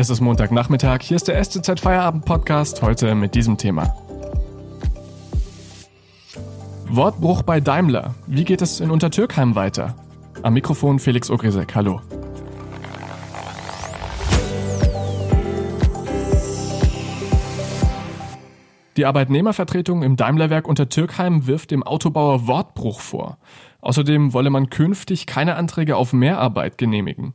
Es ist Montagnachmittag, hier ist der STZ Feierabend Podcast, heute mit diesem Thema. Wortbruch bei Daimler. Wie geht es in Untertürkheim weiter? Am Mikrofon Felix Ogrisek, hallo. Die Arbeitnehmervertretung im Daimlerwerk Untertürkheim wirft dem Autobauer Wortbruch vor. Außerdem wolle man künftig keine Anträge auf Mehrarbeit genehmigen.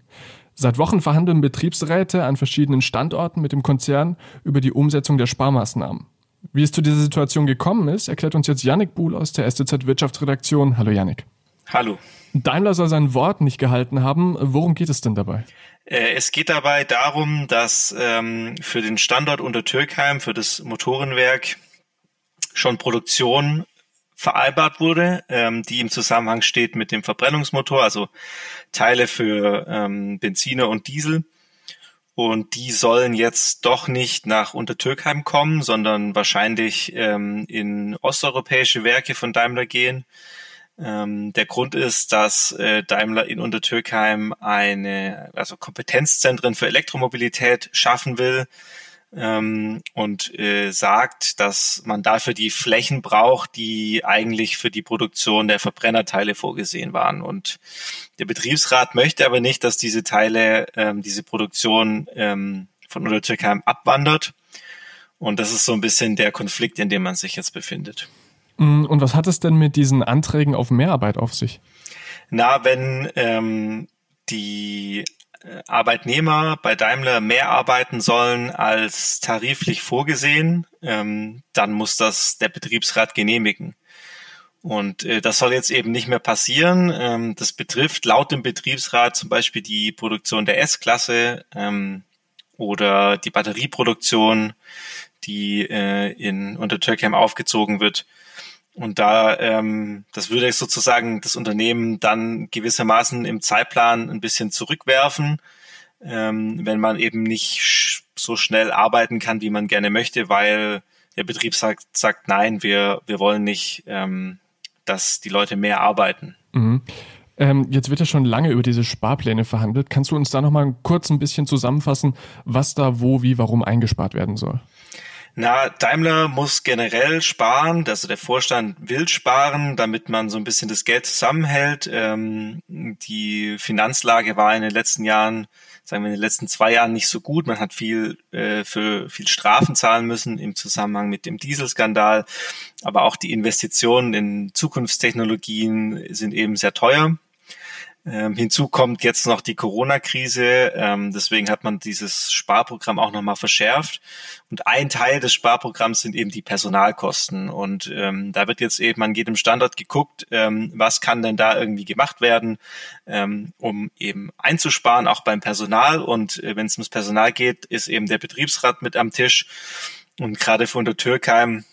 Seit Wochen verhandeln Betriebsräte an verschiedenen Standorten mit dem Konzern über die Umsetzung der Sparmaßnahmen. Wie es zu dieser Situation gekommen ist, erklärt uns jetzt Yannick Buhl aus der STZ Wirtschaftsredaktion. Hallo Yannick. Hallo. Daimler soll sein Wort nicht gehalten haben. Worum geht es denn dabei? Äh, es geht dabei darum, dass ähm, für den Standort unter Türkheim, für das Motorenwerk, schon Produktion vereinbart wurde, ähm, die im Zusammenhang steht mit dem Verbrennungsmotor, also Teile für ähm, Benziner und Diesel. Und die sollen jetzt doch nicht nach Untertürkheim kommen, sondern wahrscheinlich ähm, in osteuropäische Werke von Daimler gehen. Ähm, der Grund ist, dass äh, Daimler in Untertürkheim eine, also Kompetenzzentren für Elektromobilität schaffen will, ähm, und äh, sagt, dass man dafür die Flächen braucht, die eigentlich für die Produktion der Verbrennerteile vorgesehen waren. Und der Betriebsrat möchte aber nicht, dass diese Teile, ähm, diese Produktion ähm, von Untertürkheim abwandert. Und das ist so ein bisschen der Konflikt, in dem man sich jetzt befindet. Mm, und was hat es denn mit diesen Anträgen auf Mehrarbeit auf sich? Na, wenn ähm, die Arbeitnehmer bei Daimler mehr arbeiten sollen als tariflich vorgesehen, ähm, dann muss das der Betriebsrat genehmigen. Und äh, das soll jetzt eben nicht mehr passieren. Ähm, das betrifft laut dem Betriebsrat zum Beispiel die Produktion der S-Klasse ähm, oder die Batterieproduktion, die äh, in Untertürkheim aufgezogen wird. Und da, ähm, das würde sozusagen das Unternehmen dann gewissermaßen im Zeitplan ein bisschen zurückwerfen, ähm, wenn man eben nicht sch so schnell arbeiten kann, wie man gerne möchte, weil der Betrieb sagt, sagt nein, wir, wir wollen nicht, ähm, dass die Leute mehr arbeiten. Mhm. Ähm, jetzt wird ja schon lange über diese Sparpläne verhandelt. Kannst du uns da nochmal kurz ein bisschen zusammenfassen, was da wo, wie, warum eingespart werden soll? Na, Daimler muss generell sparen, also der Vorstand will sparen, damit man so ein bisschen das Geld zusammenhält. Ähm, die Finanzlage war in den letzten Jahren, sagen wir in den letzten zwei Jahren nicht so gut. Man hat viel äh, für viel Strafen zahlen müssen im Zusammenhang mit dem Dieselskandal, aber auch die Investitionen in Zukunftstechnologien sind eben sehr teuer. Ähm, hinzu kommt jetzt noch die Corona-Krise. Ähm, deswegen hat man dieses Sparprogramm auch nochmal verschärft. Und ein Teil des Sparprogramms sind eben die Personalkosten. Und ähm, da wird jetzt eben an jedem Standort geguckt, ähm, was kann denn da irgendwie gemacht werden, ähm, um eben einzusparen, auch beim Personal. Und äh, wenn es ums Personal geht, ist eben der Betriebsrat mit am Tisch. Und gerade von der Türkheim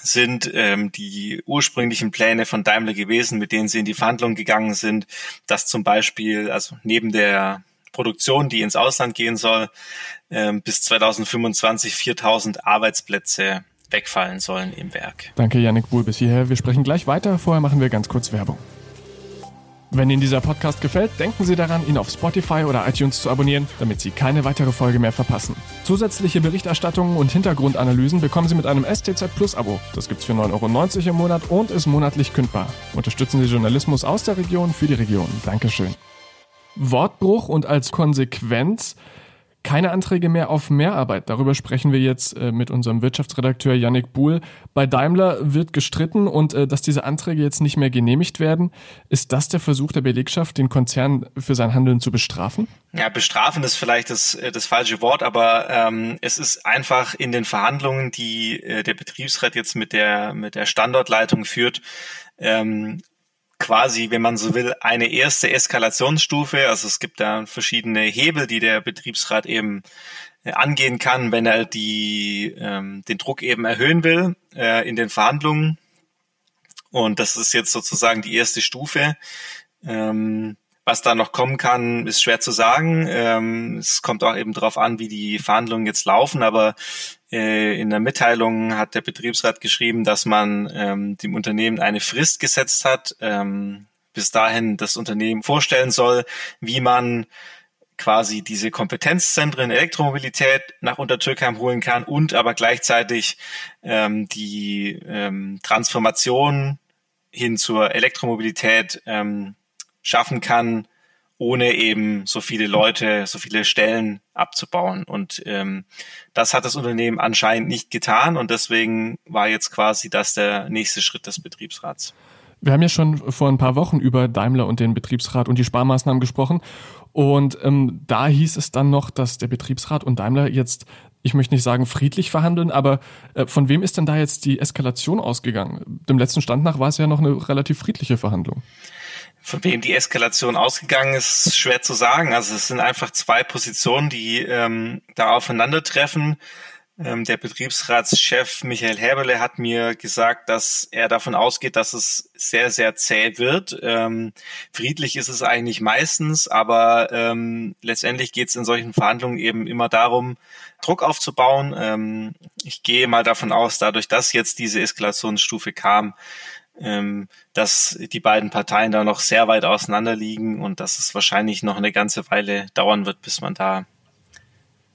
sind ähm, die ursprünglichen Pläne von Daimler gewesen, mit denen sie in die Verhandlungen gegangen sind, dass zum Beispiel, also neben der Produktion, die ins Ausland gehen soll, ähm, bis 2025 4000 Arbeitsplätze wegfallen sollen im Werk. Danke, Yannick Buhl, bis hierher. Wir sprechen gleich weiter. Vorher machen wir ganz kurz Werbung. Wenn Ihnen dieser Podcast gefällt, denken Sie daran, ihn auf Spotify oder iTunes zu abonnieren, damit Sie keine weitere Folge mehr verpassen. Zusätzliche Berichterstattungen und Hintergrundanalysen bekommen Sie mit einem STZ Plus Abo. Das gibt's für 9,90 Euro im Monat und ist monatlich kündbar. Unterstützen Sie Journalismus aus der Region für die Region. Dankeschön. Wortbruch und als Konsequenz keine Anträge mehr auf Mehrarbeit. Darüber sprechen wir jetzt äh, mit unserem Wirtschaftsredakteur Yannick Buhl. Bei Daimler wird gestritten und äh, dass diese Anträge jetzt nicht mehr genehmigt werden. Ist das der Versuch der Belegschaft, den Konzern für sein Handeln zu bestrafen? Ja, bestrafen ist vielleicht das, äh, das falsche Wort, aber ähm, es ist einfach in den Verhandlungen, die äh, der Betriebsrat jetzt mit der, mit der Standortleitung führt, ähm, quasi, wenn man so will, eine erste Eskalationsstufe. Also es gibt da verschiedene Hebel, die der Betriebsrat eben äh, angehen kann, wenn er die, ähm, den Druck eben erhöhen will äh, in den Verhandlungen. Und das ist jetzt sozusagen die erste Stufe. Ähm, was da noch kommen kann, ist schwer zu sagen. Ähm, es kommt auch eben darauf an, wie die Verhandlungen jetzt laufen. Aber äh, in der Mitteilung hat der Betriebsrat geschrieben, dass man ähm, dem Unternehmen eine Frist gesetzt hat, ähm, bis dahin das Unternehmen vorstellen soll, wie man quasi diese Kompetenzzentren Elektromobilität nach Untertürkheim holen kann und aber gleichzeitig ähm, die ähm, Transformation hin zur Elektromobilität ähm, schaffen kann, ohne eben so viele Leute, so viele Stellen abzubauen. Und ähm, das hat das Unternehmen anscheinend nicht getan und deswegen war jetzt quasi das der nächste Schritt des Betriebsrats. Wir haben ja schon vor ein paar Wochen über Daimler und den Betriebsrat und die Sparmaßnahmen gesprochen. Und ähm, da hieß es dann noch, dass der Betriebsrat und Daimler jetzt, ich möchte nicht sagen friedlich verhandeln, aber äh, von wem ist denn da jetzt die Eskalation ausgegangen? Dem letzten Stand nach war es ja noch eine relativ friedliche Verhandlung. Von wem die Eskalation ausgegangen ist, schwer zu sagen. Also es sind einfach zwei Positionen, die ähm, da aufeinandertreffen. Ähm, der Betriebsratschef Michael Häberle hat mir gesagt, dass er davon ausgeht, dass es sehr, sehr zäh wird. Ähm, friedlich ist es eigentlich meistens, aber ähm, letztendlich geht es in solchen Verhandlungen eben immer darum, Druck aufzubauen. Ähm, ich gehe mal davon aus, dadurch, dass jetzt diese Eskalationsstufe kam, ähm, dass die beiden Parteien da noch sehr weit auseinander liegen und dass es wahrscheinlich noch eine ganze Weile dauern wird, bis man da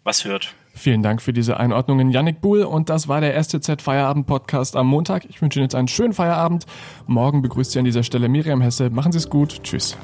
was hört. Vielen Dank für diese Einordnungen, Yannick Buhl. Und das war der erste Z-Feierabend-Podcast am Montag. Ich wünsche Ihnen jetzt einen schönen Feierabend. Morgen begrüßt Sie an dieser Stelle Miriam Hesse. Machen Sie es gut. Tschüss.